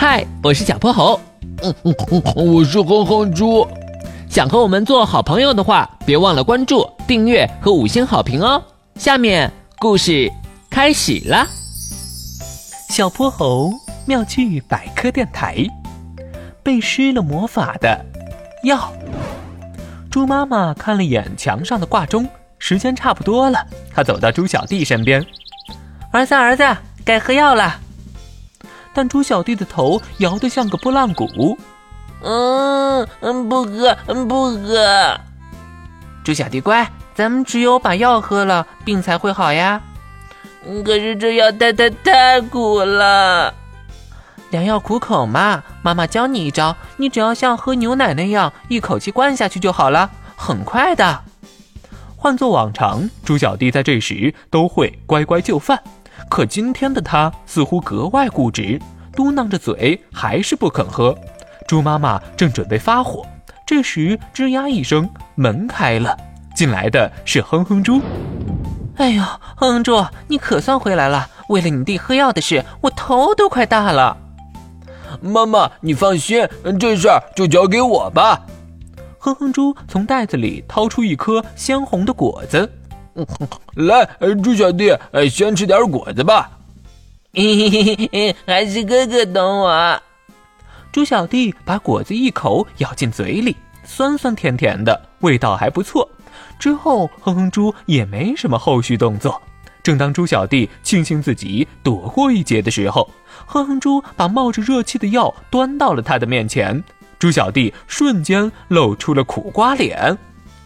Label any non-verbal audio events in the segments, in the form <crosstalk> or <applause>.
嗨，我是小泼猴。嗯嗯嗯，我是哼哼猪。想和我们做好朋友的话，别忘了关注、订阅和五星好评哦。下面故事开始了。小泼猴妙趣百科电台，被施了魔法的药。猪妈妈看了眼墙上的挂钟，时间差不多了。她走到猪小弟身边：“儿子，儿子，该喝药了。”但猪小弟的头摇得像个拨浪鼓。嗯嗯，不喝，不喝。猪小弟乖，咱们只有把药喝了，病才会好呀。可是这药太太太苦了。良药苦口嘛，妈妈教你一招，你只要像喝牛奶那样，一口气灌下去就好了，很快的。换做往常，猪小弟在这时都会乖乖就范。可今天的他似乎格外固执，嘟囔着嘴，还是不肯喝。猪妈妈正准备发火，这时吱呀一声，门开了，进来的是哼哼猪。哎呦，哼哼猪，你可算回来了！为了你弟喝药的事，我头都快大了。妈妈，你放心，这事儿就交给我吧。哼哼猪从袋子里掏出一颗鲜红的果子。<laughs> 来，猪小弟，先吃点果子吧。嘿嘿嘿，还是哥哥懂我。猪小弟把果子一口咬进嘴里，酸酸甜甜的，味道还不错。之后，哼哼猪也没什么后续动作。正当猪小弟庆幸自己躲过一劫的时候，哼哼猪把冒着热气的药端到了他的面前。猪小弟瞬间露出了苦瓜脸。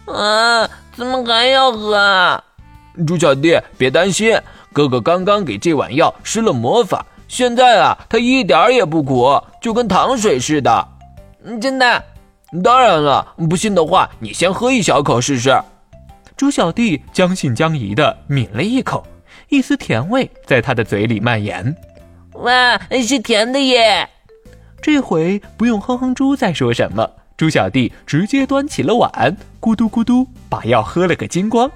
啊！怎么还要喝啊？猪小弟，别担心，哥哥刚刚给这碗药施了魔法，现在啊，它一点也不苦，就跟糖水似的。真的？当然了，不信的话，你先喝一小口试试。猪小弟将信将疑的抿了一口，一丝甜味在他的嘴里蔓延。哇，是甜的耶！这回不用哼哼猪再说什么。猪小弟直接端起了碗，咕嘟咕嘟把药喝了个精光。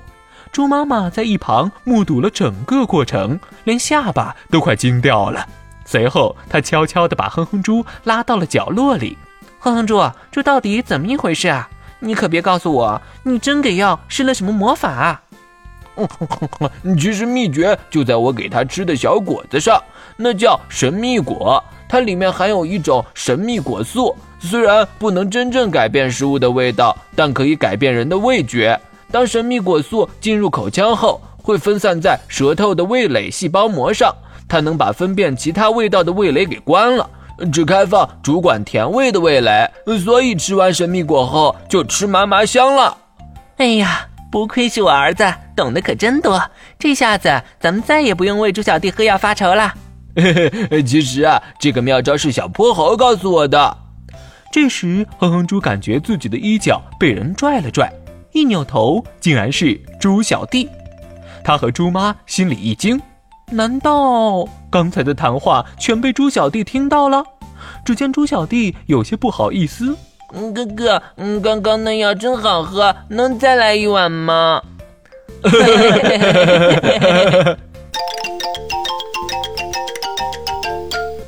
猪妈妈在一旁目睹了整个过程，连下巴都快惊掉了。随后，她悄悄地把哼哼猪拉到了角落里。哼哼猪，这到底怎么一回事啊？你可别告诉我，你真给药施了什么魔法啊？其实秘诀就在我给他吃的小果子上，那叫神秘果，它里面含有一种神秘果素。虽然不能真正改变食物的味道，但可以改变人的味觉。当神秘果素进入口腔后，会分散在舌头的味蕾细胞膜上，它能把分辨其他味道的味蕾给关了，只开放主管甜味的味蕾。所以吃完神秘果后就吃麻麻香了。哎呀，不愧是我儿子，懂得可真多。这下子咱们再也不用为猪小弟喝药发愁了。<laughs> 其实啊，这个妙招是小泼猴告诉我的。这时，哼哼猪感觉自己的衣角被人拽了拽，一扭头，竟然是猪小弟。他和猪妈心里一惊，难道刚才的谈话全被猪小弟听到了？只见猪小弟有些不好意思：“哥哥，嗯，刚刚那药真好喝，能再来一碗吗？” <laughs>